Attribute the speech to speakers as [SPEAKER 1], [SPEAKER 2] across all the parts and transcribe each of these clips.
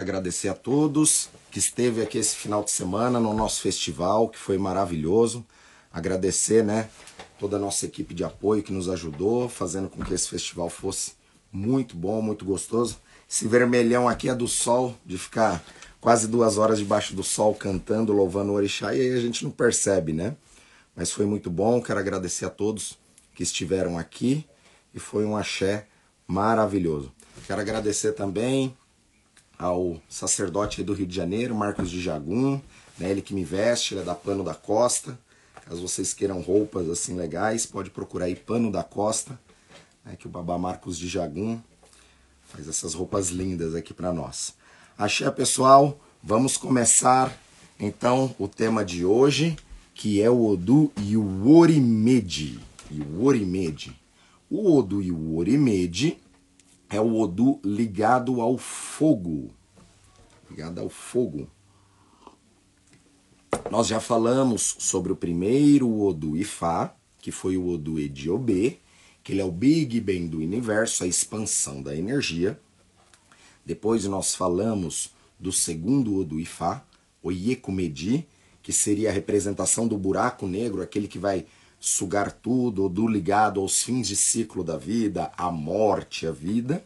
[SPEAKER 1] Agradecer a todos que esteve aqui esse final de semana no nosso festival, que foi maravilhoso. Agradecer, né, toda a nossa equipe de apoio que nos ajudou, fazendo com que esse festival fosse muito bom, muito gostoso. Esse vermelhão aqui é do sol, de ficar quase duas horas debaixo do sol cantando, louvando o orixá, e aí a gente não percebe, né? Mas foi muito bom, quero agradecer a todos que estiveram aqui e foi um axé maravilhoso. Quero agradecer também ao sacerdote do Rio de Janeiro, Marcos de Jagum, né, ele que me veste, ele é da Pano da Costa. Caso vocês queiram roupas assim legais, pode procurar aí Pano da Costa, né, que o babá Marcos de Jagum faz essas roupas lindas aqui para nós. Axé, pessoal, vamos começar então o tema de hoje, que é o Odu e o Orimede. E o Orimede. O Odu e o Orimede é o Odu ligado ao fogo. Ligado ao fogo. Nós já falamos sobre o primeiro Odu Ifá, que foi o Odu Ediobê, que ele é o Big Bang do universo, a expansão da energia. Depois nós falamos do segundo Odu Ifá, o Yekumedi, que seria a representação do buraco negro, aquele que vai sugar tudo, do ligado aos fins de ciclo da vida, a morte, a vida.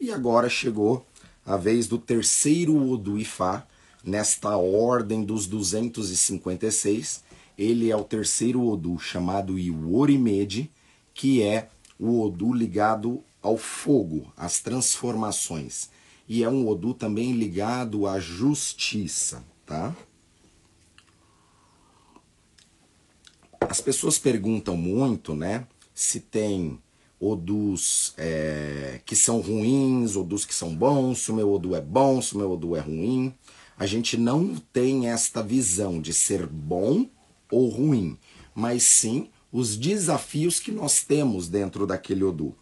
[SPEAKER 1] E agora chegou a vez do terceiro Odu Ifá, nesta ordem dos 256. Ele é o terceiro Odu chamado Iworimede, que é o Odu ligado ao fogo, às transformações. E é um Odu também ligado à justiça, tá? As pessoas perguntam muito, né, se tem odus é, que são ruins, odus que são bons, se o meu odu é bom, se o meu odu é ruim. A gente não tem esta visão de ser bom ou ruim, mas sim os desafios que nós temos dentro daquele odu.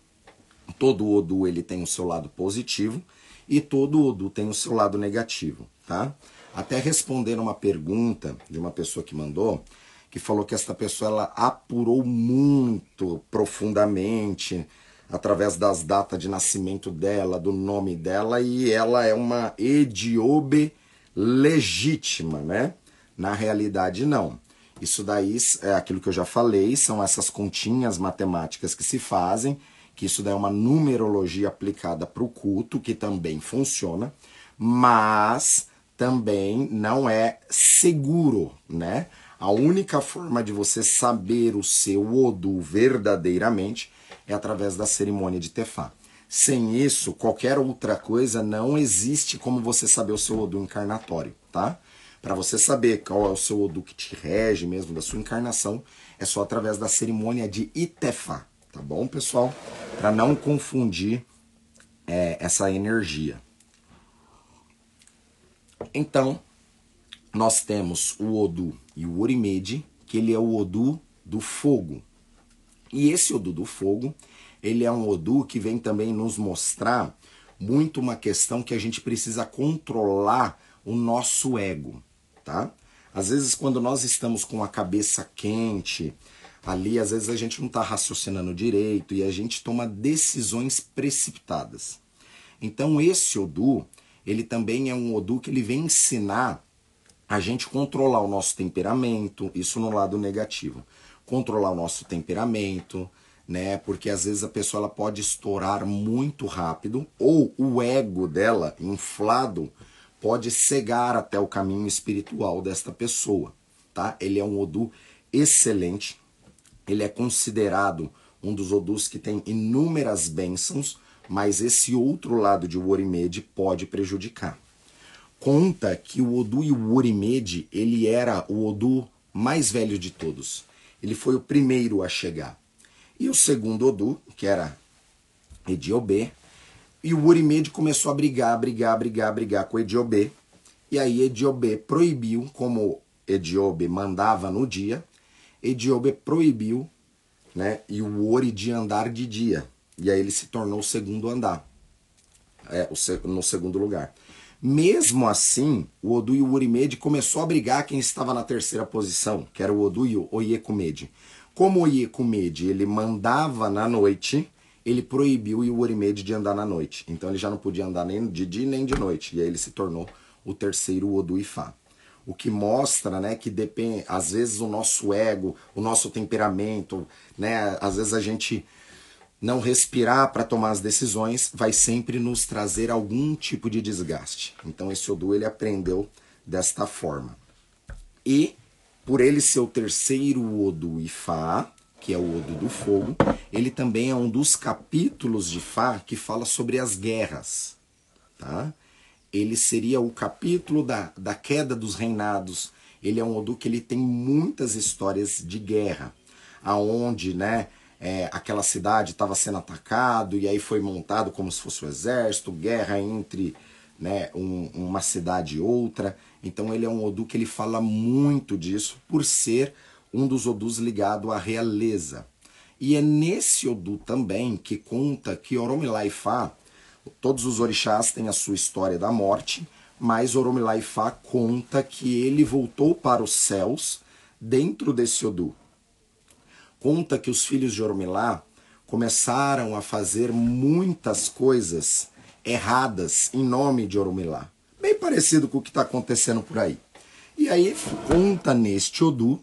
[SPEAKER 1] Todo odu ele tem o seu lado positivo e todo odu tem o seu lado negativo, tá? Até responder uma pergunta de uma pessoa que mandou, que falou que esta pessoa ela apurou muito profundamente através das datas de nascimento dela, do nome dela, e ela é uma ediobe legítima, né? Na realidade, não. Isso daí é aquilo que eu já falei, são essas continhas matemáticas que se fazem, que isso daí é uma numerologia aplicada para o culto, que também funciona, mas também não é seguro, né? A única forma de você saber o seu Odu verdadeiramente é através da cerimônia de Tefá. Sem isso, qualquer outra coisa não existe como você saber o seu Odu encarnatório, tá? Para você saber qual é o seu Odu que te rege mesmo da sua encarnação, é só através da cerimônia de Itefá, tá bom, pessoal? Para não confundir é, essa energia. Então, nós temos o Odu e o Orimede, que ele é o Odu do fogo. E esse Odu do fogo, ele é um Odu que vem também nos mostrar muito uma questão que a gente precisa controlar o nosso ego, tá? Às vezes quando nós estamos com a cabeça quente, ali às vezes a gente não está raciocinando direito e a gente toma decisões precipitadas. Então esse Odu, ele também é um Odu que ele vem ensinar a gente controlar o nosso temperamento, isso no lado negativo. Controlar o nosso temperamento, né? Porque às vezes a pessoa ela pode estourar muito rápido ou o ego dela inflado pode cegar até o caminho espiritual desta pessoa, tá? Ele é um odu excelente. Ele é considerado um dos odus que tem inúmeras bênçãos, mas esse outro lado de Worimed pode prejudicar conta que o Odu o Orimede, ele era o Odu mais velho de todos. Ele foi o primeiro a chegar. E o segundo Odu, que era Ediobê, e o Orimede começou a brigar, brigar, brigar, brigar com Ediobê. E aí Ediobê proibiu, como Ediobê mandava no dia, Ediobê proibiu né, e o Ori de andar de dia. E aí ele se tornou o segundo andar, é, no segundo lugar. Mesmo assim, o Odu e o Urimede começou a brigar quem estava na terceira posição, que era o Odu e o Oyekumede. Como o Oyekumede ele mandava na noite ele proibiu o Orimed de andar na noite. Então ele já não podia andar nem de dia nem de noite. E aí ele se tornou o terceiro Odu Ifá. O que mostra, né, que depende, às vezes o nosso ego, o nosso temperamento, né, às vezes a gente não respirar para tomar as decisões vai sempre nos trazer algum tipo de desgaste. Então esse Odu ele aprendeu desta forma. E por ele ser o terceiro Odu Ifá, que é o Odo do Fogo, ele também é um dos capítulos de Fá que fala sobre as guerras. Tá? Ele seria o capítulo da, da queda dos reinados. Ele é um Odu que ele tem muitas histórias de guerra, aonde né, é, aquela cidade estava sendo atacado e aí foi montado como se fosse o um exército, guerra entre né, um, uma cidade e outra. Então ele é um Odu que ele fala muito disso por ser um dos Odus ligado à realeza. E é nesse Odu também que conta que Oromilá e Fá, todos os orixás têm a sua história da morte, mas Oromilá e Fá conta que ele voltou para os céus dentro desse Odu. Conta que os filhos de Oromilá começaram a fazer muitas coisas erradas em nome de Oromilá. Bem parecido com o que está acontecendo por aí. E aí conta neste Odu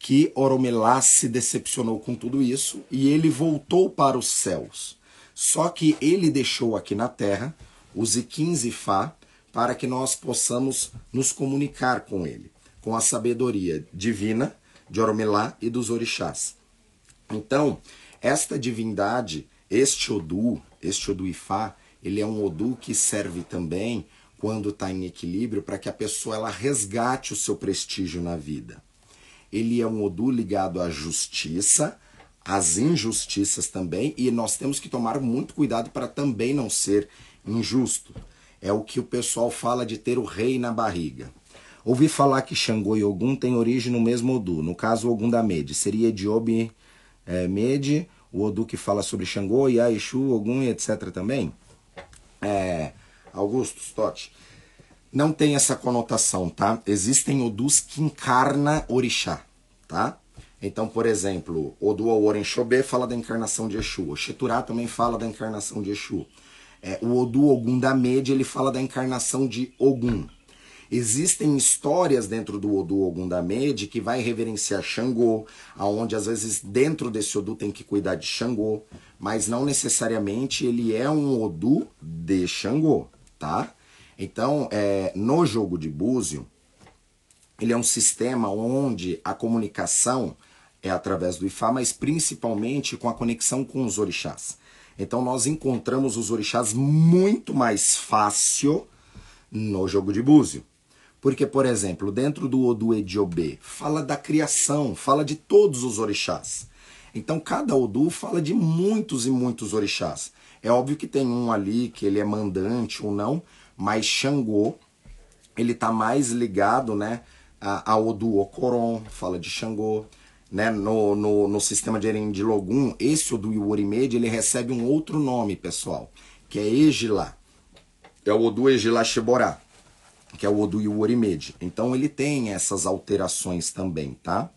[SPEAKER 1] que Oromelá se decepcionou com tudo isso e ele voltou para os céus. Só que ele deixou aqui na terra os Iquins e Fá para que nós possamos nos comunicar com ele, com a sabedoria divina de Oromelá e dos orixás. Então, esta divindade, este Odu, este Odu Ifá, ele é um Odu que serve também quando está em equilíbrio para que a pessoa ela resgate o seu prestígio na vida ele é um Odu ligado à justiça, às injustiças também, e nós temos que tomar muito cuidado para também não ser injusto. É o que o pessoal fala de ter o rei na barriga. Ouvi falar que Xangô e Ogum têm origem no mesmo Odu. No caso, Ogum da Mede. Seria Ediobi é, Mede, o Odu que fala sobre Xangô, Yaishu, Ogum e etc. também? É, Augusto, Stott não tem essa conotação, tá? Existem odus que encarna orixá, tá? Então, por exemplo, Odu Oren Shobé fala da encarnação de Exu. O Sheturá também fala da encarnação de Exu. É, o Odu Ogum da Mede, ele fala da encarnação de Ogum. Existem histórias dentro do Odu Ogum da que vai reverenciar Xangô, aonde às vezes dentro desse Odu tem que cuidar de Xangô, mas não necessariamente ele é um Odu de Xangô, tá? Então, é, no jogo de búzio, ele é um sistema onde a comunicação é através do Ifá, mas principalmente com a conexão com os orixás. Então nós encontramos os orixás muito mais fácil no jogo de búzio. Porque, por exemplo, dentro do Odu Ediobê, fala da criação, fala de todos os orixás. Então cada Odu fala de muitos e muitos orixás. É óbvio que tem um ali que ele é mandante ou não, mas Xangô, ele tá mais ligado, né, ao Odu Okoron, fala de Xangô, né, no, no, no sistema de Erendilogum, esse Odu Iworimed, ele recebe um outro nome, pessoal, que é Egilá. É o Odu Egilá Sheborá, que é o Odu Iworimed. Então ele tem essas alterações também, tá?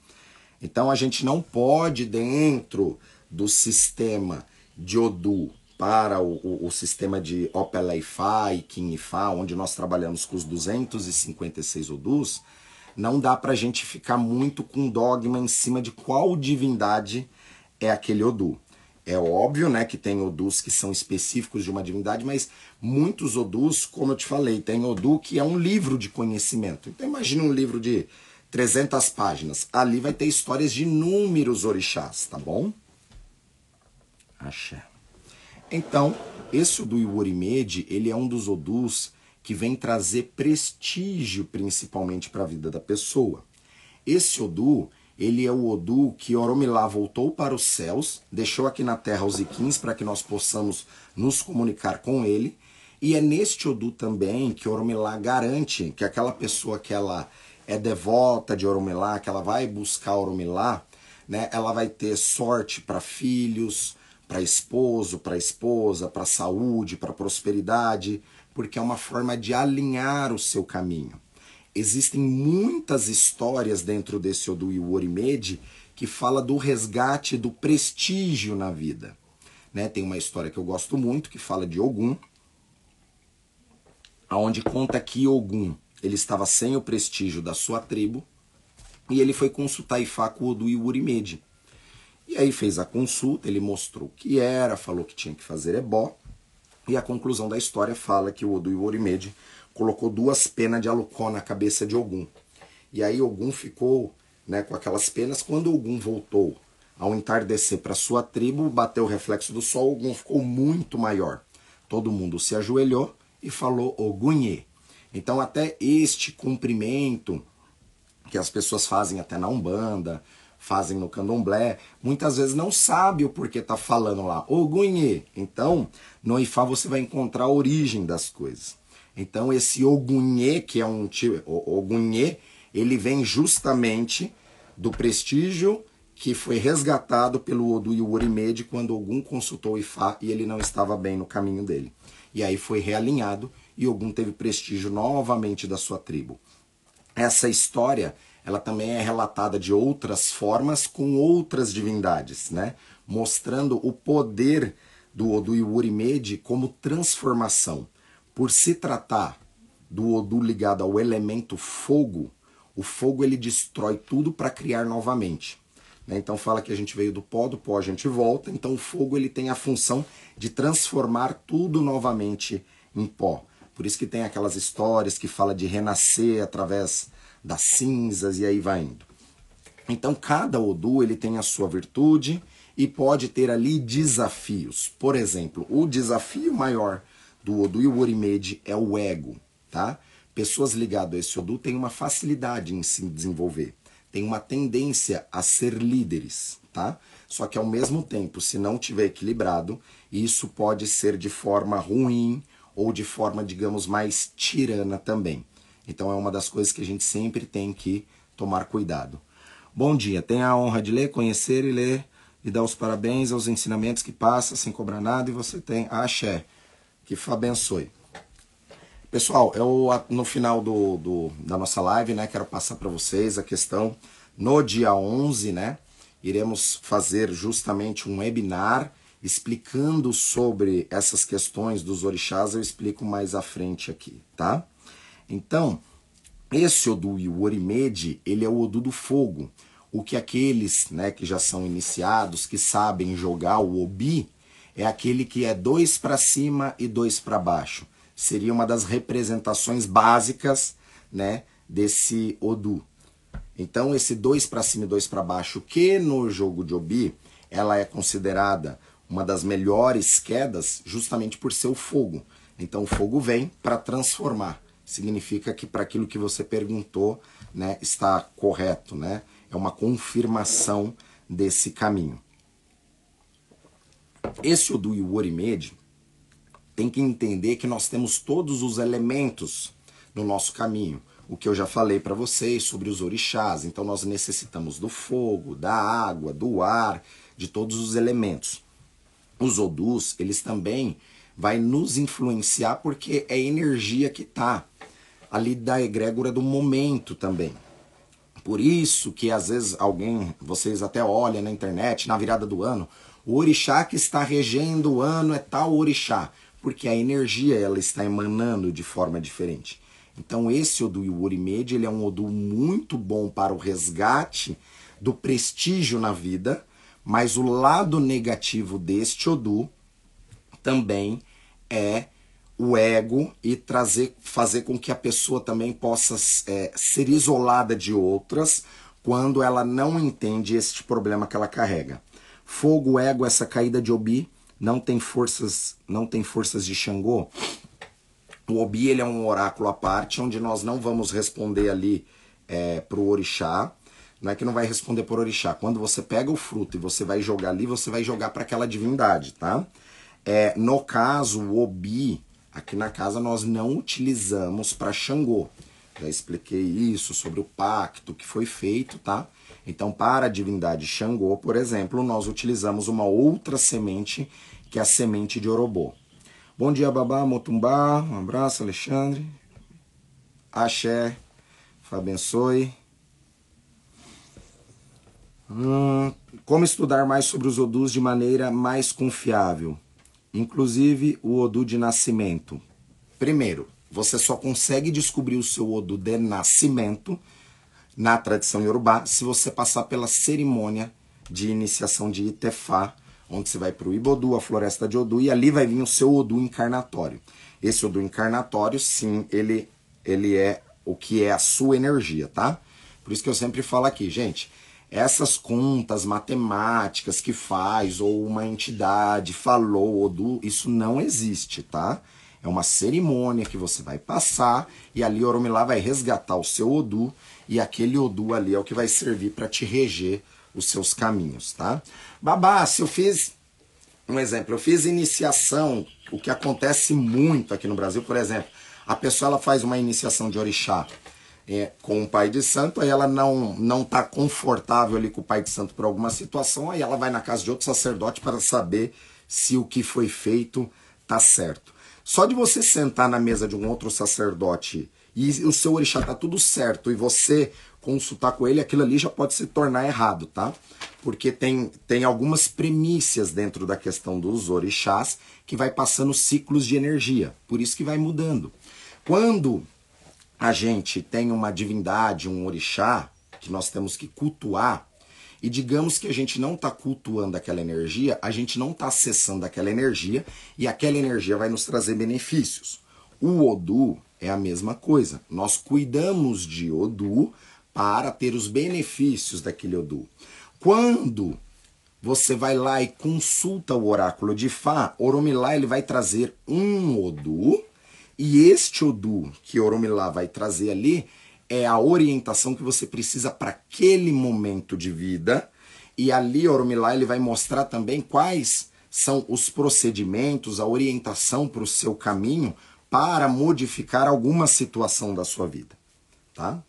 [SPEAKER 1] Então a gente não pode, dentro do sistema de Odu para o, o, o sistema de Opel IFA e Kim onde nós trabalhamos com os 256 odus, não dá para a gente ficar muito com dogma em cima de qual divindade é aquele odu. É óbvio, né, que tem odus que são específicos de uma divindade, mas muitos odus, como eu te falei, tem odu que é um livro de conhecimento. Então imagine um livro de 300 páginas. Ali vai ter histórias de inúmeros orixás, tá bom? Axé. Então, esse Odu Iworimede, ele é um dos Odus que vem trazer prestígio principalmente para a vida da pessoa. Esse Odu, ele é o Odu que Oromilá voltou para os céus, deixou aqui na terra os Iquins para que nós possamos nos comunicar com ele. E é neste Odu também que Oromilá garante que aquela pessoa que ela é devota de Oromilá, que ela vai buscar Oromilá, né, ela vai ter sorte para filhos, para esposo, para esposa, para saúde, para prosperidade, porque é uma forma de alinhar o seu caminho. Existem muitas histórias dentro desse Odu Orimed que fala do resgate do prestígio na vida. né? Tem uma história que eu gosto muito que fala de Ogum, aonde conta que Ogum ele estava sem o prestígio da sua tribo e ele foi consultar Ifá com Odu e Urimede. E aí fez a consulta, ele mostrou o que era, falou que tinha que fazer ebó, e a conclusão da história fala que o Odu o Orimede colocou duas penas de alucó na cabeça de Ogum. E aí Ogum ficou né, com aquelas penas. Quando Ogum voltou ao entardecer para sua tribo, bateu o reflexo do sol, Ogum ficou muito maior. Todo mundo se ajoelhou e falou Ogunhê. Então até este cumprimento que as pessoas fazem até na Umbanda, fazem no Candomblé, muitas vezes não sabe o porquê tá falando lá Ogunhê. Então, no Ifá você vai encontrar a origem das coisas. Então esse Ogunhê, que é um tipo, Ogunhê, ele vem justamente do prestígio que foi resgatado pelo Odu o Orimede quando Ogum consultou Ifá e ele não estava bem no caminho dele. E aí foi realinhado e Ogum teve prestígio novamente da sua tribo. Essa história, ela também é relatada de outras formas com outras divindades, né? Mostrando o poder do Odu o Orimede como transformação. Por se tratar do Odu ligado ao elemento fogo, o fogo ele destrói tudo para criar novamente. Né? Então fala que a gente veio do pó, do pó a gente volta. Então o fogo ele tem a função de transformar tudo novamente em pó. Por isso que tem aquelas histórias que fala de renascer através das cinzas e aí vai indo. Então cada Odu ele tem a sua virtude e pode ter ali desafios. Por exemplo, o desafio maior do Odu e o Orimede é o ego, tá? Pessoas ligadas a esse Odu têm uma facilidade em se desenvolver, têm uma tendência a ser líderes, tá? Só que ao mesmo tempo, se não tiver equilibrado, isso pode ser de forma ruim ou de forma, digamos, mais tirana também. Então é uma das coisas que a gente sempre tem que tomar cuidado. Bom dia, tenha a honra de ler, conhecer e ler e dar os parabéns aos ensinamentos que passa sem cobrar nada e você tem axé. Que abençoe. Pessoal, eu no final do, do, da nossa live, né, quero passar para vocês a questão. No dia 11, né, iremos fazer justamente um webinar explicando sobre essas questões dos orixás. Eu explico mais à frente aqui, tá? Então, esse Odu e o Orimede, ele é o Odu do fogo. O que aqueles né, que já são iniciados, que sabem jogar o Obi, é aquele que é dois para cima e dois para baixo seria uma das representações básicas né, desse Odu. Então, esse dois para cima e dois para baixo, que no jogo de Obi ela é considerada uma das melhores quedas justamente por ser o fogo. Então, o fogo vem para transformar. Significa que para aquilo que você perguntou né, está correto. Né? É uma confirmação desse caminho. Esse Odu e o Orimede, tem que entender que nós temos todos os elementos no nosso caminho. O que eu já falei para vocês sobre os orixás. Então nós necessitamos do fogo, da água, do ar, de todos os elementos. Os odus, eles também vai nos influenciar porque é energia que tá ali da egrégora do momento também. Por isso que às vezes alguém, vocês até olham na internet, na virada do ano, o orixá que está regendo o ano é tal orixá porque a energia ela está emanando de forma diferente. Então esse Odu Iworimeji, ele é um Odu muito bom para o resgate do prestígio na vida, mas o lado negativo deste Odu também é o ego e trazer, fazer com que a pessoa também possa é, ser isolada de outras quando ela não entende este problema que ela carrega. Fogo, ego, essa caída de Obi não tem forças, não tem forças de Xangô. O Obi ele é um oráculo à parte, onde nós não vamos responder ali é, para o orixá. Não é que não vai responder por orixá. Quando você pega o fruto e você vai jogar ali, você vai jogar para aquela divindade, tá? É, no caso, o Obi, aqui na casa nós não utilizamos para Xangô. Já expliquei isso sobre o pacto que foi feito, tá? Então, para a divindade Xangô, por exemplo, nós utilizamos uma outra semente que é a semente de Orobô. Bom dia, Babá Motumbá. Um abraço, Alexandre. Axé. Abençoe. Hum, como estudar mais sobre os odus de maneira mais confiável? Inclusive o odu de nascimento. Primeiro, você só consegue descobrir o seu odu de nascimento na tradição yorubá se você passar pela cerimônia de iniciação de Itefá, onde você vai para o Ibodu, a floresta de Odu, e ali vai vir o seu Odu encarnatório. Esse Odu encarnatório, sim, ele, ele é o que é a sua energia, tá? Por isso que eu sempre falo aqui, gente, essas contas matemáticas que faz ou uma entidade falou Odu, isso não existe, tá? É uma cerimônia que você vai passar e ali Oromilá vai resgatar o seu Odu e aquele Odu ali é o que vai servir para te reger os seus caminhos, tá? Babá, se eu fiz um exemplo, eu fiz iniciação, o que acontece muito aqui no Brasil, por exemplo, a pessoa ela faz uma iniciação de orixá é, com o pai de santo, aí ela não não tá confortável ali com o pai de santo por alguma situação, aí ela vai na casa de outro sacerdote para saber se o que foi feito tá certo. Só de você sentar na mesa de um outro sacerdote e o seu orixá tá tudo certo e você consultar com ele, aquilo ali já pode se tornar errado, tá? Porque tem, tem algumas premissas dentro da questão dos orixás que vai passando ciclos de energia, por isso que vai mudando. Quando a gente tem uma divindade, um orixá, que nós temos que cultuar, e digamos que a gente não está cultuando aquela energia, a gente não está acessando aquela energia, e aquela energia vai nos trazer benefícios. O Odu é a mesma coisa. Nós cuidamos de Odu para ter os benefícios daquele Odu. Quando você vai lá e consulta o oráculo de Fá, Oromilá ele vai trazer um Odu, e este Odu que Oromilá vai trazer ali é a orientação que você precisa para aquele momento de vida. E ali Oromilá ele vai mostrar também quais são os procedimentos, a orientação para o seu caminho para modificar alguma situação da sua vida, tá?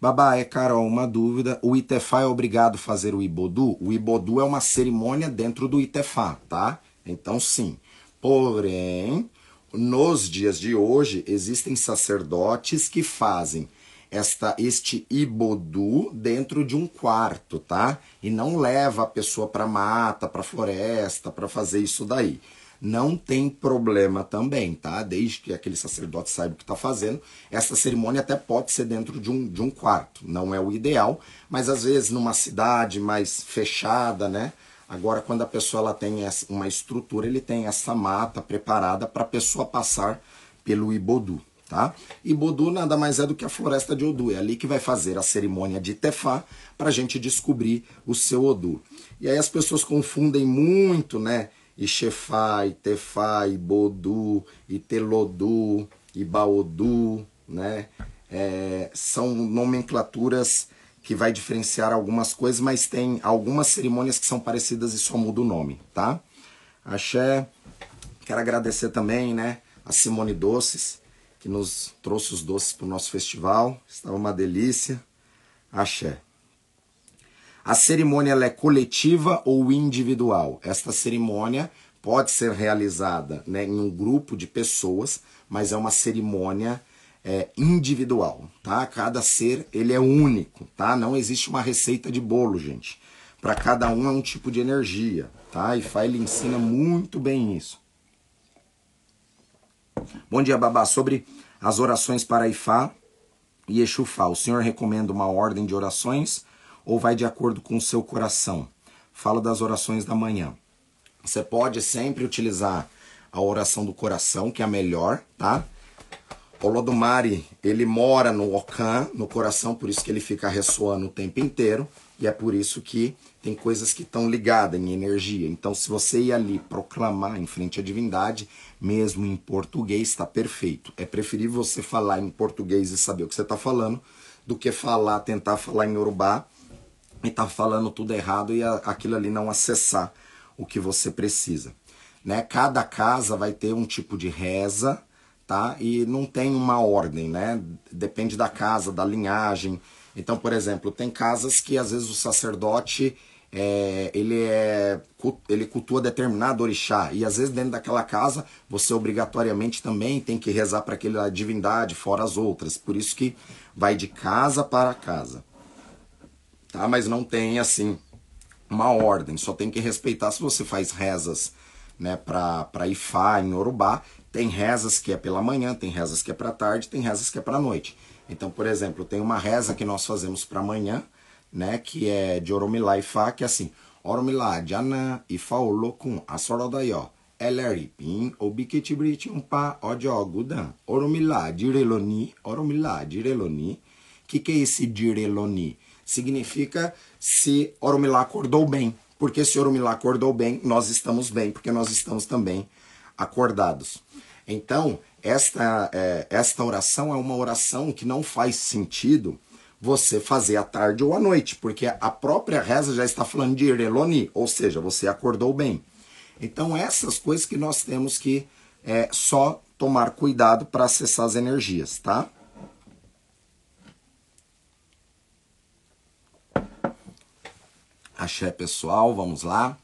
[SPEAKER 1] Babá, é Carol, uma dúvida. O Itefá é obrigado a fazer o Ibodu? O Ibodu é uma cerimônia dentro do Itefá, tá? Então sim. Porém, nos dias de hoje, existem sacerdotes que fazem esta, este Ibodu dentro de um quarto, tá? E não leva a pessoa para mata, para floresta, para fazer isso daí não tem problema também, tá? Desde que aquele sacerdote saiba o que está fazendo. Essa cerimônia até pode ser dentro de um, de um quarto. Não é o ideal, mas às vezes numa cidade mais fechada, né? Agora, quando a pessoa ela tem uma estrutura, ele tem essa mata preparada para a pessoa passar pelo Ibodu, tá? Ibodu nada mais é do que a floresta de Odu. É ali que vai fazer a cerimônia de Tefá para a gente descobrir o seu Odu. E aí as pessoas confundem muito, né? Ixefá, Itefá, Ibodu, Itelodu, Ibaodu, né? É, são nomenclaturas que vai diferenciar algumas coisas, mas tem algumas cerimônias que são parecidas e só muda o nome, tá? Axé, quero agradecer também, né, a Simone Doces, que nos trouxe os doces para o nosso festival, estava uma delícia. Axé. A cerimônia é coletiva ou individual? Esta cerimônia pode ser realizada né, em um grupo de pessoas, mas é uma cerimônia é, individual, tá? Cada ser ele é único, tá? Não existe uma receita de bolo, gente. Para cada um é um tipo de energia, tá? E Fá ele ensina muito bem isso. Bom dia, Babá. Sobre as orações para Ifá e Exufá, o senhor recomenda uma ordem de orações ou vai de acordo com o seu coração? Fala das orações da manhã. Você pode sempre utilizar a oração do coração, que é a melhor, tá? O Lodumare, ele mora no Okan, no coração, por isso que ele fica ressoando o tempo inteiro, e é por isso que tem coisas que estão ligadas em energia. Então, se você ir ali proclamar em frente à divindade, mesmo em português, está perfeito. É preferível você falar em português e saber o que você está falando, do que falar, tentar falar em urubá e tá falando tudo errado e a, aquilo ali não acessar o que você precisa. Né? Cada casa vai ter um tipo de reza, tá? E não tem uma ordem, né? Depende da casa, da linhagem. Então, por exemplo, tem casas que às vezes o sacerdote é, ele é ele cultua determinado orixá e às vezes dentro daquela casa você obrigatoriamente também tem que rezar para aquela divindade fora as outras. Por isso que vai de casa para casa. tá? Mas não tem assim uma ordem, só tem que respeitar se você faz rezas, né, para Ifá em Yorubá, tem rezas que é pela manhã, tem rezas que é para tarde, tem rezas que é para noite. Então, por exemplo, tem uma reza que nós fazemos para amanhã, né, que é de Oromilá Ifá, que é assim: Oromilá, Jana, Ifá, Olokun, Asorodaió, Eleripim, Obiketibrit, Umpa, Odio, Gudan, Oromilá, Direloni, Oromilá, Direloni. O que, que é esse Direloni? Significa se Oromilá acordou bem. Porque se Oromilá acordou bem, nós estamos bem, porque nós estamos também acordados. Então, esta, é, esta oração é uma oração que não faz sentido você fazer à tarde ou à noite, porque a própria reza já está falando de Ireloni, ou seja, você acordou bem. Então, essas coisas que nós temos que é, só tomar cuidado para acessar as energias, tá? Axé pessoal, vamos lá.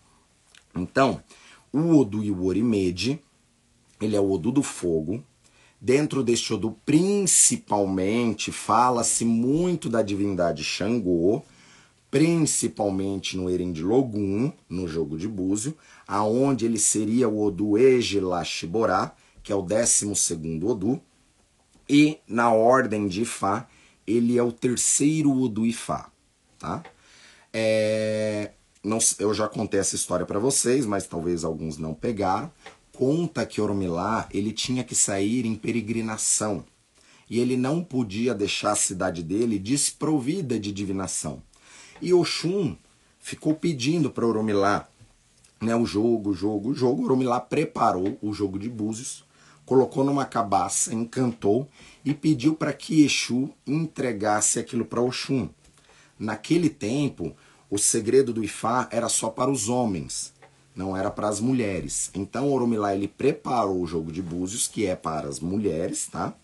[SPEAKER 1] Então, o Odu e o Orimede, ele é o Odu do fogo, Dentro deste Odu, principalmente, fala-se muito da divindade Xangô, principalmente no Erendilogum, no jogo de Búzio, aonde ele seria o Odu Ejilashiborá, que é o 12 Odu, e na ordem de Ifá, ele é o terceiro Odu Ifá, tá? É, não, eu já contei essa história para vocês, mas talvez alguns não pegaram conta que Oromilá ele tinha que sair em peregrinação e ele não podia deixar a cidade dele desprovida de divinação. E Oxum ficou pedindo para Oromilá né, o jogo, o jogo, o jogo. Oromilá preparou o jogo de búzios, colocou numa cabaça, encantou e pediu para que Exu entregasse aquilo para Oxum. Naquele tempo, o segredo do Ifá era só para os homens não era para as mulheres. Então Oromilá ele preparou o jogo de búzios, que é para as mulheres, tá?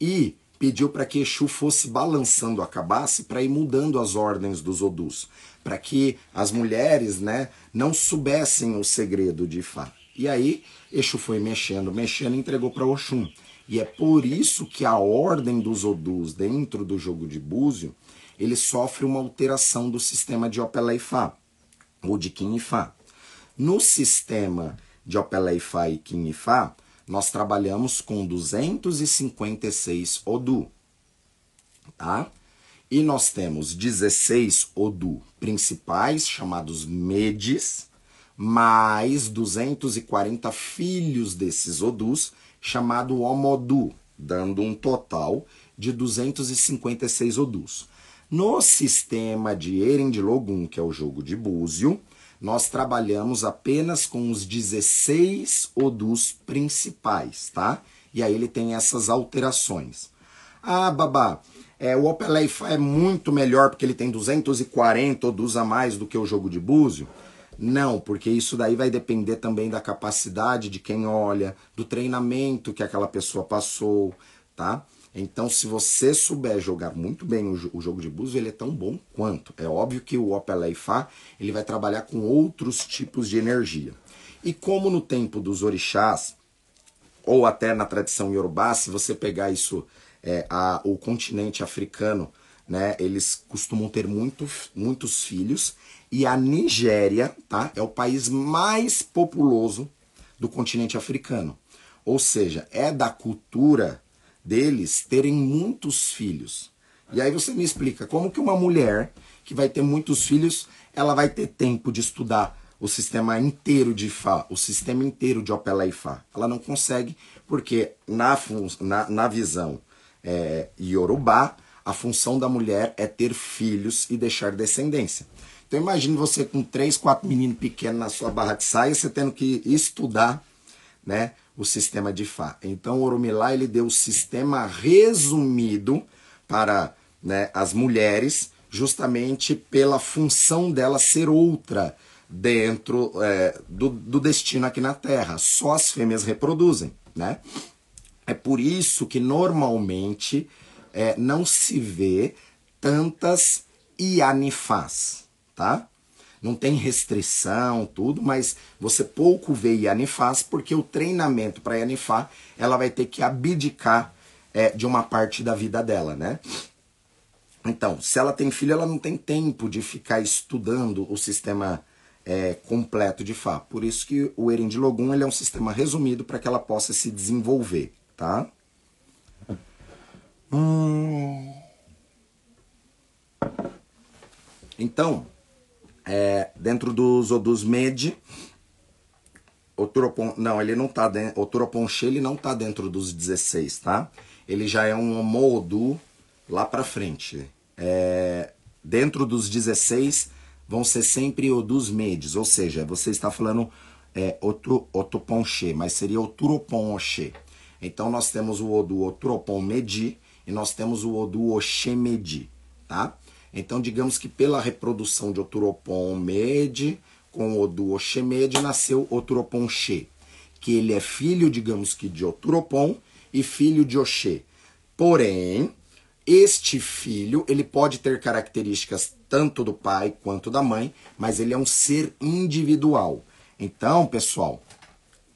[SPEAKER 1] E pediu para que Exu fosse balançando a cabaça para ir mudando as ordens dos Odus, para que as mulheres, né, não soubessem o segredo de Ifá. E aí Exu foi mexendo, mexendo entregou para Oxum. E é por isso que a ordem dos Odus dentro do jogo de búzio, ele sofre uma alteração do sistema de Opelé Ifá, ou de Kim Ifá. No sistema de Opeleifá e Kinifá, nós trabalhamos com 256 Odu, tá? E nós temos 16 Odu principais, chamados Medes, mais 240 filhos desses Odus, chamado Omodu, dando um total de 256 Odus. No sistema de Erendilogum, que é o jogo de Búzio, nós trabalhamos apenas com os 16 odus principais, tá? E aí ele tem essas alterações. Ah, babá, é, o Opel é muito melhor porque ele tem 240 odus a mais do que o jogo de búzio? Não, porque isso daí vai depender também da capacidade de quem olha, do treinamento que aquela pessoa passou, tá? Então, se você souber jogar muito bem o, jogo de búzio, ele é tão bom quanto. É óbvio que o Opelé Fá ele vai trabalhar com outros tipos de energia. E como no tempo dos orixás, ou até na tradição iorubá, se você pegar isso, é, a, o continente africano, né, eles costumam ter muito, muitos filhos. E a Nigéria tá, é o país mais populoso do continente africano. Ou seja, é da cultura deles terem muitos filhos. E aí você me explica como que uma mulher que vai ter muitos filhos, ela vai ter tempo de estudar o sistema inteiro de Fá, o sistema inteiro de Opela e Fá. Ela não consegue, porque na, na, na visão é, Yorubá, a função da mulher é ter filhos e deixar descendência. Então imagine você com três, quatro meninos pequenos na sua barra de saia, você tendo que estudar né, o sistema de Fá. Então, Oromilá ele deu o sistema resumido para né, as mulheres, justamente pela função dela ser outra dentro é, do, do destino aqui na Terra. Só as fêmeas reproduzem, né? É por isso que normalmente é, não se vê tantas Ianifás, tá? Não tem restrição, tudo, mas você pouco vê Yanifás, porque o treinamento para Yanifá, ela vai ter que abdicar é, de uma parte da vida dela, né? Então, se ela tem filho, ela não tem tempo de ficar estudando o sistema é, completo de Fá. Por isso que o Erendilogum ele é um sistema resumido para que ela possa se desenvolver, tá? Hum... Então, é, dentro dos Odus Med, o Turopon, não, ele não tá dentro, o Turoponche ele não tá dentro dos 16, tá? Ele já é um Odu lá para frente. É, dentro dos 16 vão ser sempre Odus Medes, ou seja, você está falando é, Otuponche, mas seria o Turoponche. Então nós temos o Odu Oturopon Medi e nós temos o Odu Oshemedi, tá? Então, digamos que pela reprodução de Oturopon Med com o do Oxemed nasceu Oturopon She, que ele é filho, digamos que, de Oturopon e filho de Oxê. Porém, este filho, ele pode ter características tanto do pai quanto da mãe, mas ele é um ser individual. Então, pessoal,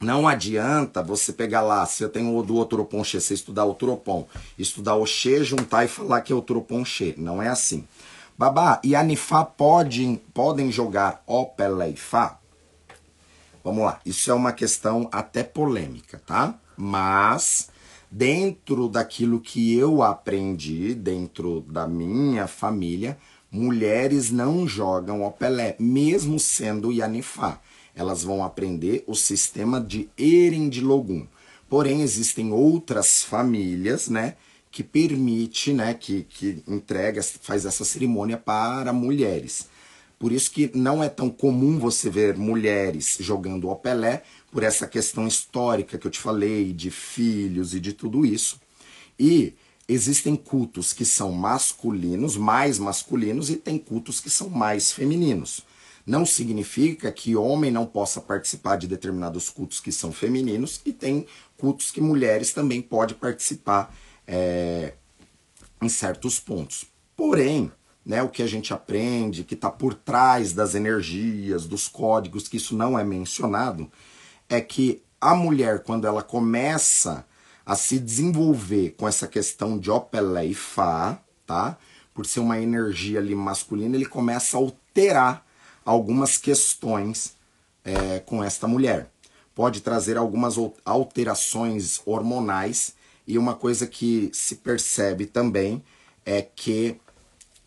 [SPEAKER 1] não adianta você pegar lá, se eu tenho o do Oturopon She, você estudar Oturopon, estudar Oxê, juntar e falar que é Oturopon She. Não é assim. Babá, e Anifá podem, podem jogar Opela e Fá? Vamos lá, isso é uma questão até polêmica, tá? Mas dentro daquilo que eu aprendi, dentro da minha família, mulheres não jogam Opelé, mesmo sendo Yanifá. Elas vão aprender o sistema de Erendilogum. Porém, existem outras famílias, né, que permite, né, que, que entrega, faz essa cerimônia para mulheres. Por isso que não é tão comum você ver mulheres jogando o Pelé, por essa questão histórica que eu te falei, de filhos e de tudo isso. E existem cultos que são masculinos, mais masculinos, e tem cultos que são mais femininos. Não significa que homem não possa participar de determinados cultos que são femininos, e tem cultos que mulheres também podem participar é, em certos pontos. Porém, né, o que a gente aprende, que está por trás das energias, dos códigos, que isso não é mencionado, é que a mulher, quando ela começa a se desenvolver com essa questão de Opelé e Fá, tá? Por ser uma energia ali masculina, ele começa a alterar algumas questões é, com esta mulher. Pode trazer algumas alterações hormonais e uma coisa que se percebe também é que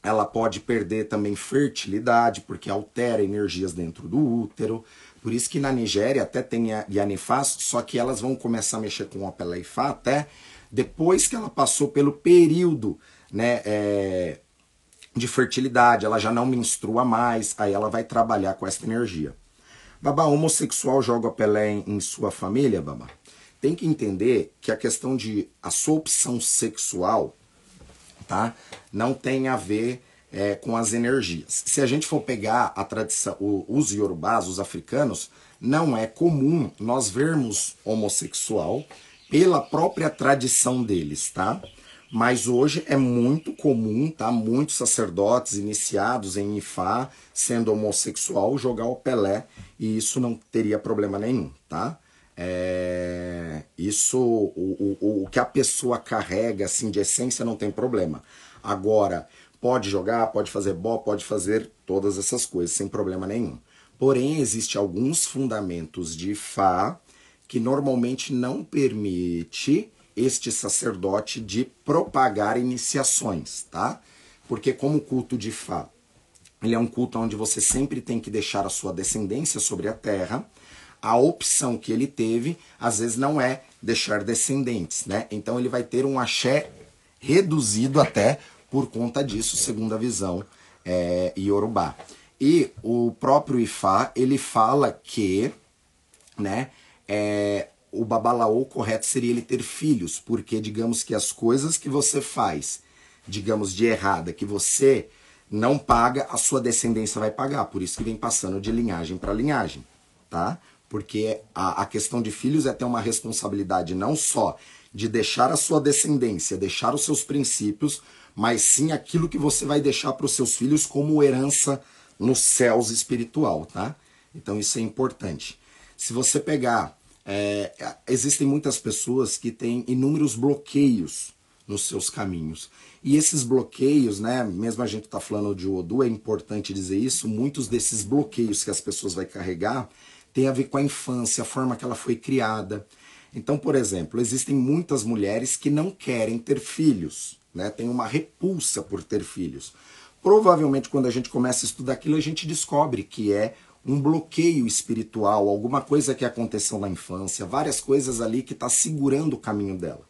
[SPEAKER 1] ela pode perder também fertilidade, porque altera energias dentro do útero. Por isso que na Nigéria até tem Yanifás, só que elas vão começar a mexer com a Peleifá até depois que ela passou pelo período né, é, de fertilidade, ela já não menstrua mais, aí ela vai trabalhar com essa energia. Babá, homossexual joga Pelé em, em sua família, Babá? tem que entender que a questão de a sua opção sexual, tá, não tem a ver é, com as energias. Se a gente for pegar a tradição, os iorubás, os africanos, não é comum nós vermos homossexual pela própria tradição deles, tá? Mas hoje é muito comum, tá? Muitos sacerdotes iniciados em Ifá, sendo homossexual, jogar o Pelé, e isso não teria problema nenhum, tá? É, isso, o, o, o que a pessoa carrega assim de essência não tem problema. Agora, pode jogar, pode fazer bó, pode fazer todas essas coisas sem problema nenhum. Porém, existe alguns fundamentos de Fá que normalmente não permite este sacerdote de propagar iniciações, tá? Porque como culto de Fá, ele é um culto onde você sempre tem que deixar a sua descendência sobre a terra, a opção que ele teve, às vezes, não é deixar descendentes, né? Então ele vai ter um axé reduzido até por conta disso, segundo a visão é, Yorubá. E o próprio Ifá, ele fala que, né, é, o babalaô correto seria ele ter filhos, porque digamos que as coisas que você faz, digamos de errada, que você não paga, a sua descendência vai pagar. Por isso que vem passando de linhagem para linhagem, tá? porque a, a questão de filhos é ter uma responsabilidade não só de deixar a sua descendência, deixar os seus princípios, mas sim aquilo que você vai deixar para os seus filhos como herança nos céus espiritual, tá? Então isso é importante. Se você pegar, é, existem muitas pessoas que têm inúmeros bloqueios nos seus caminhos. E esses bloqueios, né, mesmo a gente está falando de Odu, é importante dizer isso, muitos desses bloqueios que as pessoas vão carregar tem a ver com a infância, a forma que ela foi criada. Então, por exemplo, existem muitas mulheres que não querem ter filhos, né? Tem uma repulsa por ter filhos. Provavelmente, quando a gente começa a estudar aquilo, a gente descobre que é um bloqueio espiritual, alguma coisa que aconteceu na infância, várias coisas ali que está segurando o caminho dela.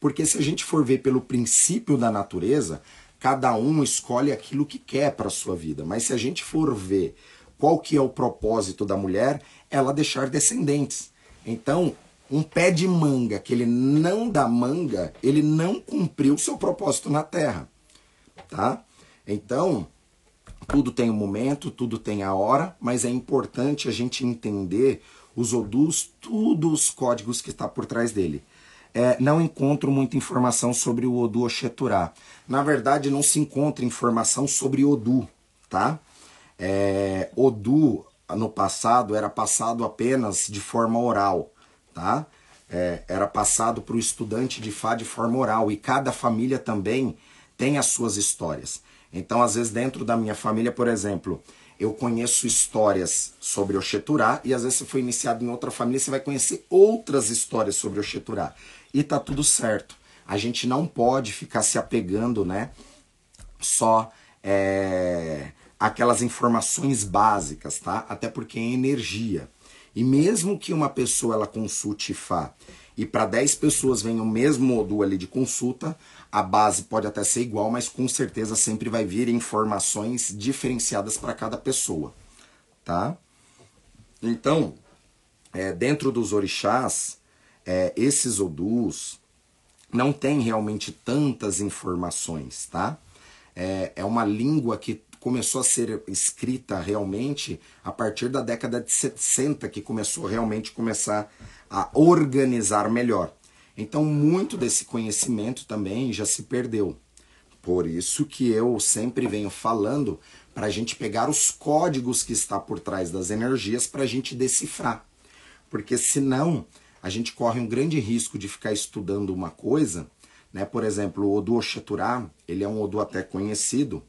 [SPEAKER 1] Porque se a gente for ver pelo princípio da natureza, cada um escolhe aquilo que quer para a sua vida. Mas se a gente for ver qual que é o propósito da mulher, ela deixar descendentes. Então, um pé de manga que ele não dá manga, ele não cumpriu seu propósito na terra, tá? Então, tudo tem um momento, tudo tem a hora, mas é importante a gente entender os odus, todos os códigos que está por trás dele. É, não encontro muita informação sobre o Odu Oxeturá. Na verdade, não se encontra informação sobre Odu, tá? É, Odu, no passado, era passado apenas de forma oral, tá? É, era passado para o estudante de Fá de forma oral, e cada família também tem as suas histórias. Então, às vezes, dentro da minha família, por exemplo, eu conheço histórias sobre Oxeturá e às vezes você foi iniciado em outra família, você vai conhecer outras histórias sobre Oxeturá. E tá tudo certo. A gente não pode ficar se apegando, né? Só é, aquelas informações básicas, tá? Até porque é energia. E mesmo que uma pessoa ela consulte Fá e para 10 pessoas venha o mesmo módulo ali de consulta, a base pode até ser igual, mas com certeza sempre vai vir informações diferenciadas para cada pessoa, tá? Então, é, dentro dos orixás, é, esses odus não tem realmente tantas informações, tá? É, é uma língua que começou a ser escrita realmente a partir da década de 60, que começou realmente começar a organizar melhor. Então, muito desse conhecimento também já se perdeu. Por isso que eu sempre venho falando para a gente pegar os códigos que está por trás das energias para a gente decifrar. Porque senão a gente corre um grande risco de ficar estudando uma coisa, né? Por exemplo, o Odu Oxaturá, ele é um Odu até conhecido.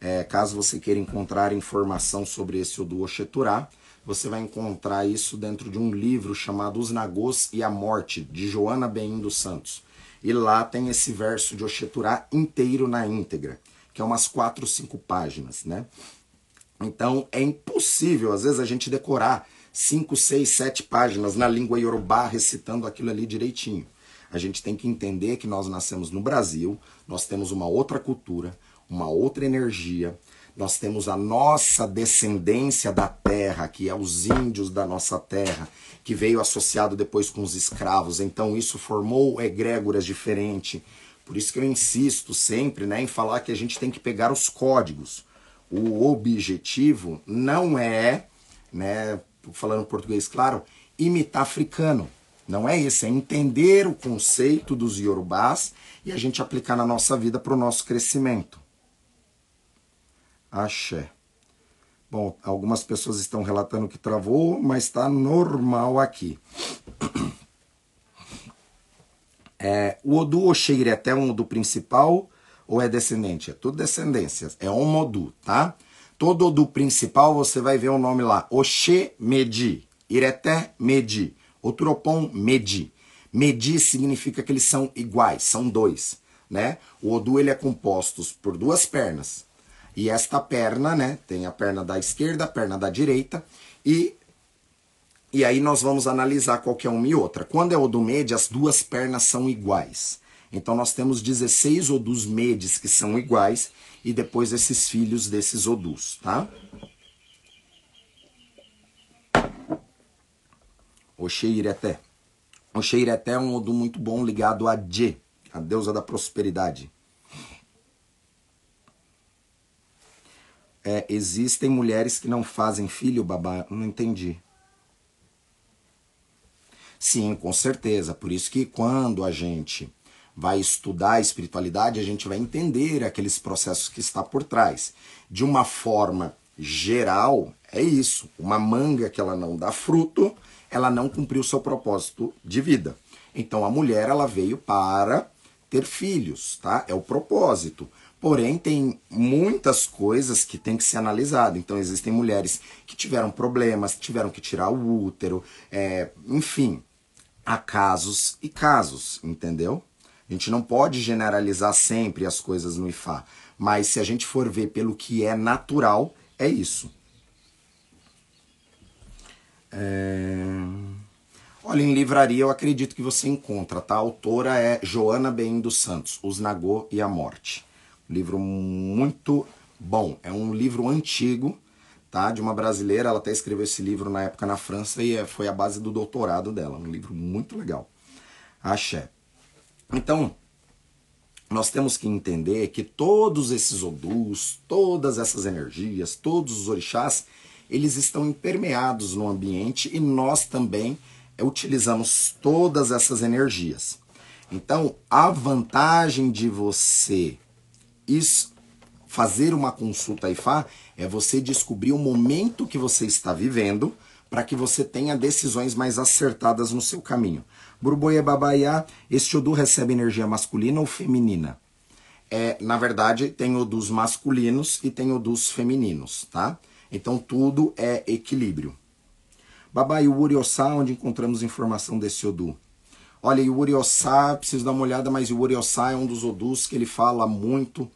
[SPEAKER 1] É, caso você queira encontrar informação sobre esse Odu Oxaturá, você vai encontrar isso dentro de um livro chamado Os Nagôs e a Morte, de Joana Beim dos Santos. E lá tem esse verso de Oxeturá inteiro na íntegra, que é umas quatro, cinco páginas, né? Então é impossível, às vezes, a gente decorar cinco, seis, sete páginas na língua iorubá recitando aquilo ali direitinho. A gente tem que entender que nós nascemos no Brasil, nós temos uma outra cultura, uma outra energia, nós temos a nossa descendência da terra, que é os índios da nossa terra, que veio associado depois com os escravos. Então isso formou egrégoras diferentes. Por isso que eu insisto sempre né, em falar que a gente tem que pegar os códigos. O objetivo não é, né, falando português claro, imitar africano. Não é isso, é entender o conceito dos iorubás e a gente aplicar na nossa vida para o nosso crescimento. Axé. Bom, algumas pessoas estão relatando que travou, mas está normal aqui. É, o Odu Oxeireté é um Odu principal ou é descendente? É tudo descendência. É um Odu, tá? Todo Odu principal você vai ver o nome lá. Oxê Medi. Ireté Medi. Oturopon Medi. Medi significa que eles são iguais, são dois. Né? O Odu ele é composto por duas pernas. E esta perna, né, tem a perna da esquerda, a perna da direita, e, e aí nós vamos analisar qualquer uma e outra. Quando é o do med, as duas pernas são iguais. Então nós temos 16 odus medes que são iguais, e depois esses filhos desses odus, tá? Oxeireté. Oxeireté é um odu muito bom ligado a Dje, a deusa da prosperidade. É, existem mulheres que não fazem filho, babá? Não entendi. Sim, com certeza. Por isso que quando a gente vai estudar a espiritualidade, a gente vai entender aqueles processos que está por trás. De uma forma geral, é isso. Uma manga que ela não dá fruto, ela não cumpriu seu propósito de vida. Então a mulher ela veio para ter filhos, tá? É o propósito. Porém, tem muitas coisas que tem que ser analisado. Então, existem mulheres que tiveram problemas, tiveram que tirar o útero, é, enfim, há casos e casos, entendeu? A gente não pode generalizar sempre as coisas no IFA, mas se a gente for ver pelo que é natural, é isso. É... Olha, em livraria eu acredito que você encontra, tá? A autora é Joana Bem dos Santos, Os Nagô e a Morte. Livro muito bom. É um livro antigo, tá? De uma brasileira. Ela até escreveu esse livro na época na França e é, foi a base do doutorado dela. Um livro muito legal. Axé. Então, nós temos que entender que todos esses odus, todas essas energias, todos os orixás, eles estão impermeados no ambiente e nós também utilizamos todas essas energias. Então, a vantagem de você fazer uma consulta IFA é você descobrir o momento que você está vivendo para que você tenha decisões mais acertadas no seu caminho. Burboia Babaiá, este Odu recebe energia masculina ou feminina? É, na verdade, tem o dos masculinos e tem o dos femininos, tá? Então tudo é equilíbrio. Babai Uriossá, onde encontramos informação desse Odu? Olha, o Uriossá, preciso dar uma olhada, mas o Uriossá é um dos Odus que ele fala muito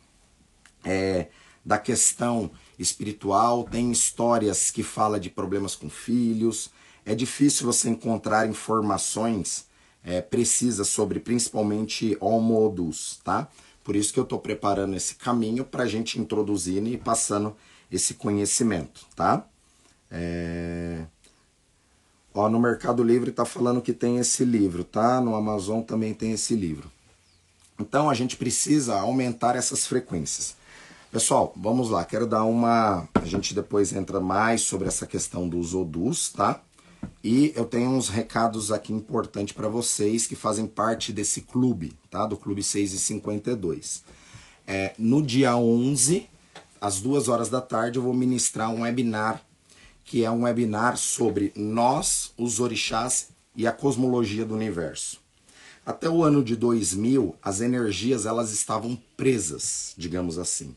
[SPEAKER 1] é, da questão espiritual, tem histórias que fala de problemas com filhos. É difícil você encontrar informações é, precisas sobre principalmente homodus, tá? Por isso que eu estou preparando esse caminho para a gente introduzir e passando esse conhecimento, tá? É... Ó, no Mercado Livre está falando que tem esse livro, tá? No Amazon também tem esse livro. Então a gente precisa aumentar essas frequências. Pessoal, vamos lá, quero dar uma. A gente depois entra mais sobre essa questão dos odus, tá? E eu tenho uns recados aqui importantes para vocês que fazem parte desse clube, tá? Do Clube 6 e 52. É, no dia 11, às duas horas da tarde, eu vou ministrar um webinar, que é um webinar sobre nós, os orixás e a cosmologia do universo. Até o ano de 2000, as energias elas estavam presas, digamos assim.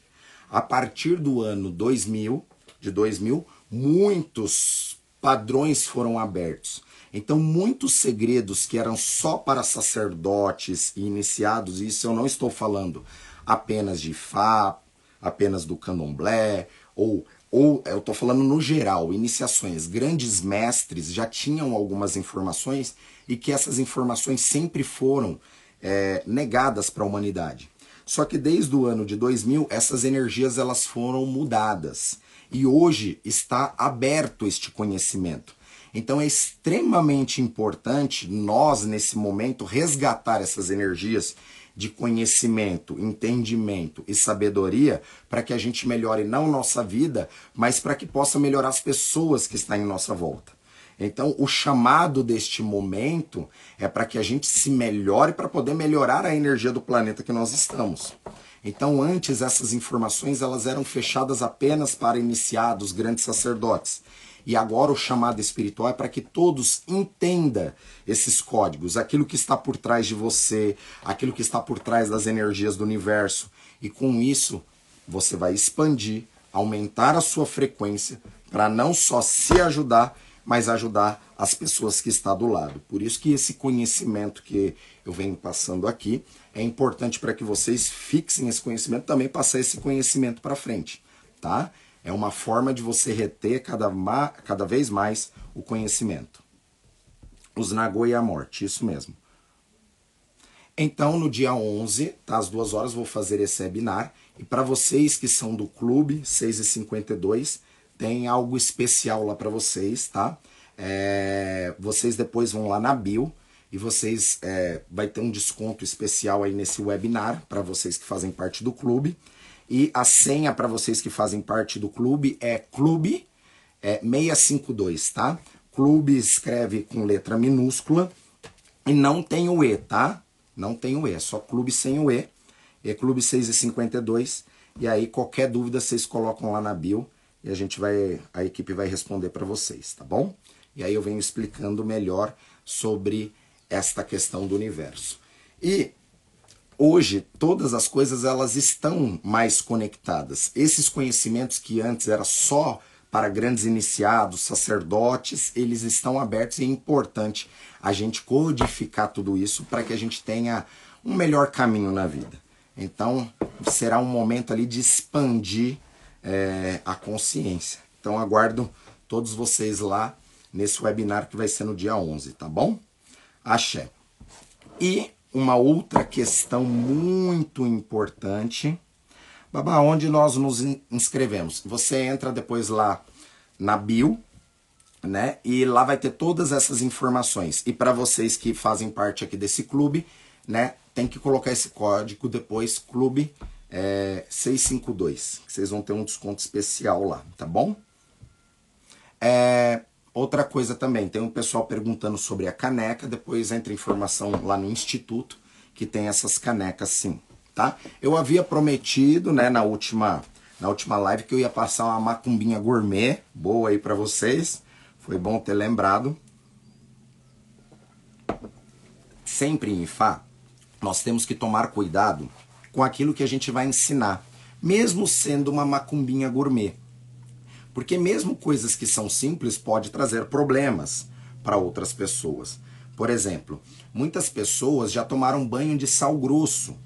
[SPEAKER 1] A partir do ano 2000, de 2000, muitos padrões foram abertos. Então, muitos segredos que eram só para sacerdotes e iniciados, e isso eu não estou falando apenas de Fá, apenas do candomblé, ou, ou eu estou falando no geral, iniciações. Grandes mestres já tinham algumas informações e que essas informações sempre foram é, negadas para a humanidade. Só que desde o ano de 2000 essas energias elas foram mudadas e hoje está aberto este conhecimento. Então é extremamente importante nós nesse momento resgatar essas energias de conhecimento, entendimento e sabedoria para que a gente melhore não nossa vida, mas para que possa melhorar as pessoas que estão em nossa volta. Então, o chamado deste momento é para que a gente se melhore para poder melhorar a energia do planeta que nós estamos. Então, antes essas informações elas eram fechadas apenas para iniciados, grandes sacerdotes. E agora o chamado espiritual é para que todos entendam esses códigos, aquilo que está por trás de você, aquilo que está por trás das energias do universo. E com isso, você vai expandir, aumentar a sua frequência para não só se ajudar, mas ajudar as pessoas que está do lado. Por isso que esse conhecimento que eu venho passando aqui é importante para que vocês fixem esse conhecimento, também passar esse conhecimento para frente, tá? É uma forma de você reter cada, cada vez mais o conhecimento. Os Nagô e a morte, isso mesmo. Então, no dia 11, tá, às duas horas, vou fazer esse webinar. E para vocês que são do clube 652, tem algo especial lá para vocês, tá? É, vocês depois vão lá na bio e vocês é, vai ter um desconto especial aí nesse webinar para vocês que fazem parte do clube. E a senha para vocês que fazem parte do clube é clube é 652, tá? Clube escreve com letra minúscula e não tem o E, tá? Não tem o E, é só clube sem o E. É clube 652. E aí qualquer dúvida vocês colocam lá na bio e a gente vai, a equipe vai responder para vocês, tá bom? E aí eu venho explicando melhor sobre esta questão do universo. E hoje todas as coisas elas estão mais conectadas. Esses conhecimentos que antes era só para grandes iniciados, sacerdotes, eles estão abertos e é importante a gente codificar tudo isso para que a gente tenha um melhor caminho na vida. Então, será um momento ali de expandir é, a consciência. Então, aguardo todos vocês lá nesse webinar que vai ser no dia 11, tá bom? Axé. E uma outra questão muito importante, babá, onde nós nos inscrevemos. Você entra depois lá na bio, né? E lá vai ter todas essas informações. E para vocês que fazem parte aqui desse clube, né? Tem que colocar esse código depois, clube é, 652. Vocês vão ter um desconto especial lá, tá bom? É, outra coisa também, tem um pessoal perguntando sobre a caneca, depois entra informação lá no Instituto, que tem essas canecas sim, tá? Eu havia prometido, né, na última, na última live que eu ia passar uma macumbinha gourmet, boa aí para vocês, foi bom ter lembrado. Sempre em Ifá, nós temos que tomar cuidado com aquilo que a gente vai ensinar, mesmo sendo uma macumbinha gourmet. Porque mesmo coisas que são simples pode trazer problemas para outras pessoas. Por exemplo, muitas pessoas já tomaram banho de sal grosso.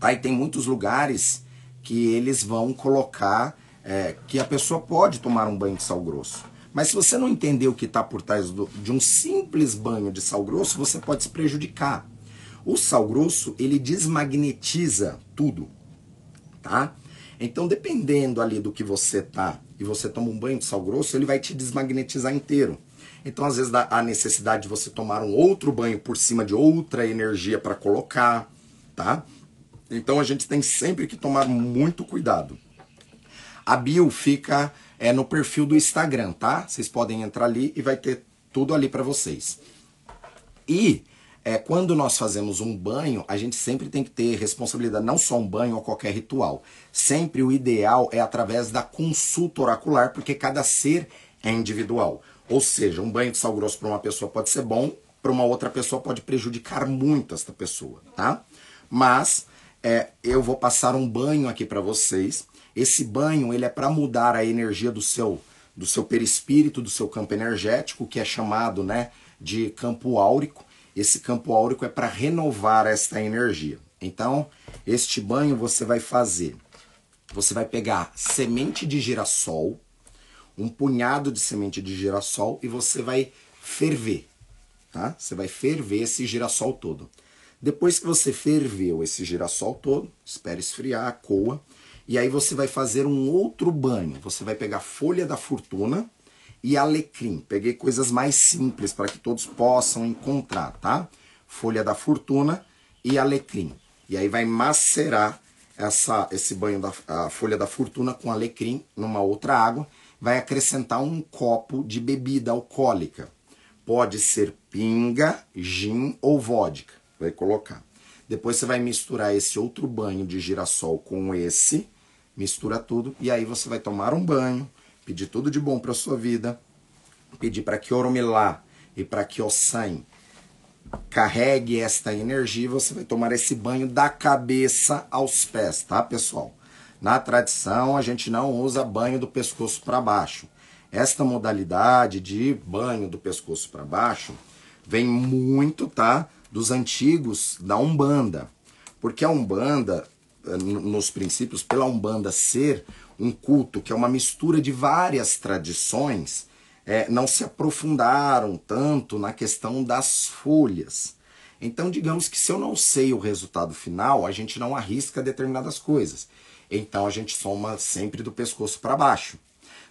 [SPEAKER 1] Tá? E tem muitos lugares que eles vão colocar é, que a pessoa pode tomar um banho de sal grosso. Mas se você não entender o que está por trás do, de um simples banho de sal grosso, você pode se prejudicar. O sal grosso, ele desmagnetiza tudo, tá? Então, dependendo ali do que você tá e você toma um banho de sal grosso, ele vai te desmagnetizar inteiro. Então, às vezes, a necessidade de você tomar um outro banho por cima de outra energia para colocar, tá? Então, a gente tem sempre que tomar muito cuidado. A bio fica é, no perfil do Instagram, tá? Vocês podem entrar ali e vai ter tudo ali para vocês. E é, quando nós fazemos um banho, a gente sempre tem que ter responsabilidade, não só um banho ou qualquer ritual. Sempre o ideal é através da consulta oracular, porque cada ser é individual. Ou seja, um banho de sal grosso para uma pessoa pode ser bom, para uma outra pessoa pode prejudicar muito esta pessoa, tá? Mas é, eu vou passar um banho aqui para vocês. Esse banho ele é para mudar a energia do seu do seu perispírito, do seu campo energético, que é chamado, né, de campo áurico esse campo áurico é para renovar esta energia. Então, este banho você vai fazer. Você vai pegar semente de girassol, um punhado de semente de girassol e você vai ferver, tá? Você vai ferver esse girassol todo. Depois que você ferveu esse girassol todo, espere esfriar, coa, e aí você vai fazer um outro banho. Você vai pegar folha da fortuna, e alecrim. Peguei coisas mais simples para que todos possam encontrar, tá? Folha da fortuna e alecrim. E aí vai macerar essa, esse banho da folha da fortuna com alecrim numa outra água. Vai acrescentar um copo de bebida alcoólica. Pode ser pinga, gin ou vodka. Vai colocar. Depois você vai misturar esse outro banho de girassol com esse. Mistura tudo e aí você vai tomar um banho pedir tudo de bom para sua vida, pedir para que Oromilá e para que Ossan carregue esta energia, você vai tomar esse banho da cabeça aos pés, tá, pessoal? Na tradição, a gente não usa banho do pescoço para baixo. Esta modalidade de banho do pescoço para baixo vem muito, tá, dos antigos da Umbanda. Porque a Umbanda, eh, nos princípios, pela Umbanda ser um culto que é uma mistura de várias tradições, é, não se aprofundaram tanto na questão das folhas. Então, digamos que se eu não sei o resultado final, a gente não arrisca determinadas coisas. Então, a gente soma sempre do pescoço para baixo.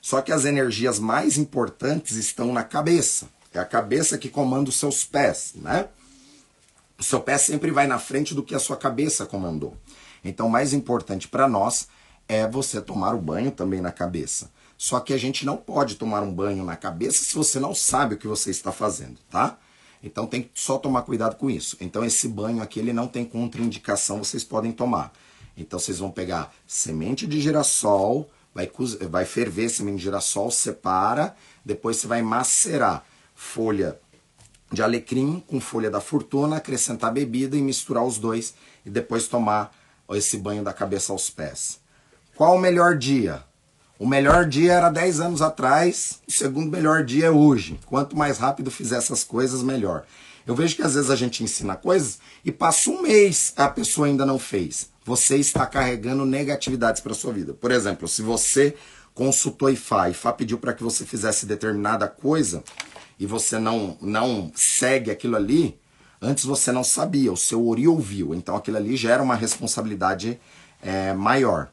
[SPEAKER 1] Só que as energias mais importantes estão na cabeça. É a cabeça que comanda os seus pés, né? O seu pé sempre vai na frente do que a sua cabeça comandou. Então, mais importante para nós é você tomar o banho também na cabeça. Só que a gente não pode tomar um banho na cabeça se você não sabe o que você está fazendo, tá? Então tem que só tomar cuidado com isso. Então esse banho aqui ele não tem contraindicação, vocês podem tomar. Então vocês vão pegar semente de girassol, vai, vai ferver semente de girassol, separa, depois você vai macerar folha de alecrim com folha da fortuna, acrescentar bebida e misturar os dois e depois tomar esse banho da cabeça aos pés. Qual o melhor dia? O melhor dia era 10 anos atrás, o segundo melhor dia é hoje. Quanto mais rápido fizer essas coisas, melhor. Eu vejo que às vezes a gente ensina coisas e passa um mês a pessoa ainda não fez. Você está carregando negatividades para sua vida. Por exemplo, se você consultou IFA, IFA pediu para que você fizesse determinada coisa e você não não segue aquilo ali, antes você não sabia, o seu ori ouviu. Então aquilo ali gera uma responsabilidade é, maior.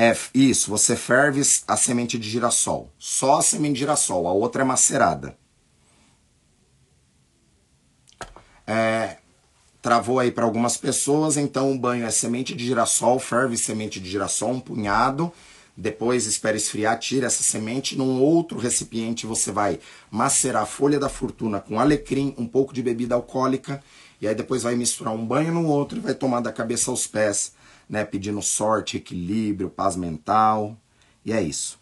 [SPEAKER 1] É, isso, você ferve a semente de girassol. Só a semente de girassol, a outra é macerada. É, travou aí para algumas pessoas, então o banho é semente de girassol, ferve semente de girassol, um punhado. Depois espera esfriar, tira essa semente. Num outro recipiente você vai macerar a folha da fortuna com alecrim, um pouco de bebida alcoólica. E aí depois vai misturar um banho no outro e vai tomar da cabeça aos pés né, pedindo sorte, equilíbrio, paz mental. E é isso.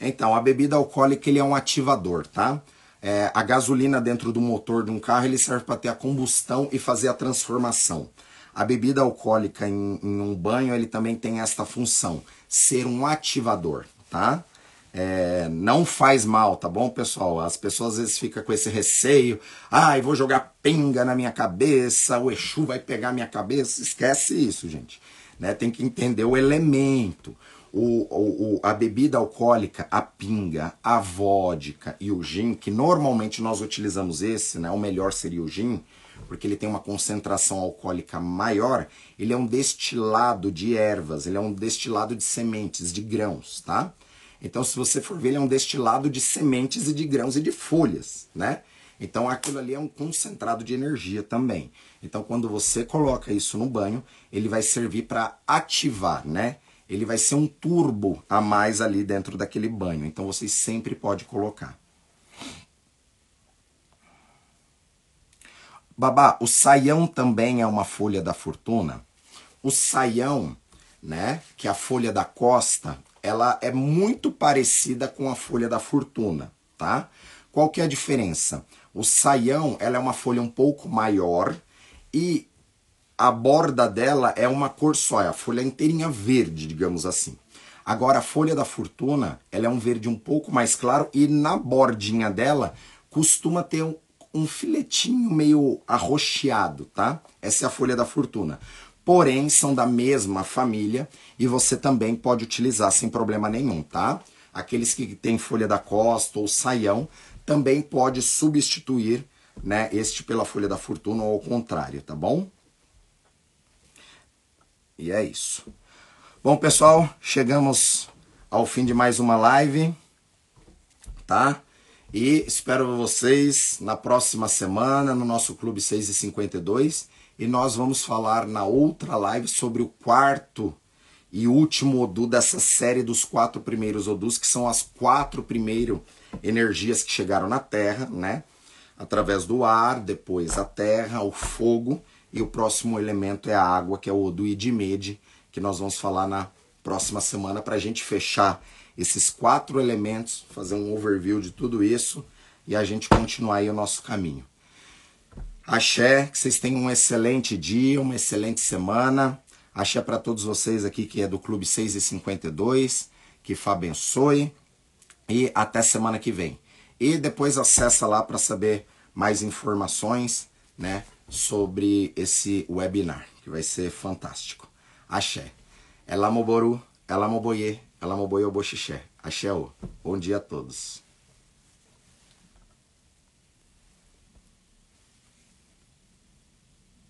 [SPEAKER 1] Então, a bebida alcoólica ele é um ativador, tá? É, a gasolina dentro do motor de um carro ele serve para ter a combustão e fazer a transformação. A bebida alcoólica em, em um banho ele também tem esta função, ser um ativador, tá? É, não faz mal, tá bom, pessoal? As pessoas às vezes ficam com esse receio. Ah, vou jogar pinga na minha cabeça, o Exu vai pegar minha cabeça. Esquece isso, gente. Né? Tem que entender o elemento. O, o, o, a bebida alcoólica, a pinga, a vodka e o gin, que normalmente nós utilizamos esse, né? O melhor seria o gin, porque ele tem uma concentração alcoólica maior. Ele é um destilado de ervas, ele é um destilado de sementes, de grãos, tá? Então, se você for ver, ele é um destilado de sementes e de grãos e de folhas, né? Então, aquilo ali é um concentrado de energia também. Então, quando você coloca isso no banho, ele vai servir para ativar, né? Ele vai ser um turbo a mais ali dentro daquele banho. Então, você sempre pode colocar. Babá, o saião também é uma folha da fortuna? O saião, né, que é a folha da costa, ela é muito parecida com a folha da fortuna, tá? Qual que é a diferença? O saião, ela é uma folha um pouco maior e a borda dela é uma cor só, é a folha inteirinha verde, digamos assim. Agora a folha da fortuna, ela é um verde um pouco mais claro e na bordinha dela costuma ter um, um filetinho meio arroxeado, tá? Essa é a folha da fortuna porém são da mesma família e você também pode utilizar sem problema nenhum, tá? Aqueles que têm folha da costa ou saião também pode substituir, né, este pela folha da fortuna ou ao contrário, tá bom? E é isso. Bom, pessoal, chegamos ao fim de mais uma live, tá? E espero vocês na próxima semana no nosso Clube 6 e 52 e nós vamos falar na outra live sobre o quarto e último Odu dessa série dos quatro primeiros Odus, que são as quatro primeiras energias que chegaram na Terra, né? Através do ar, depois a terra, o fogo e o próximo elemento é a água, que é o Odu Idimede, que nós vamos falar na próxima semana para a gente fechar esses quatro elementos, fazer um overview de tudo isso e a gente continuar aí o nosso caminho. Axé, que vocês tenham um excelente dia, uma excelente semana. Axé para todos vocês aqui que é do Clube 6 e 52. Que Fá abençoe. E até semana que vem. E depois acessa lá para saber mais informações né, sobre esse webinar, que vai ser fantástico. Axé. Elamoboru, Elamoboye, Elamoboye Oboxixé. Axé. Bom dia a todos.